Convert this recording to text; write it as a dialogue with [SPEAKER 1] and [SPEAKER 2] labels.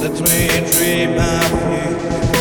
[SPEAKER 1] Let me dream of you.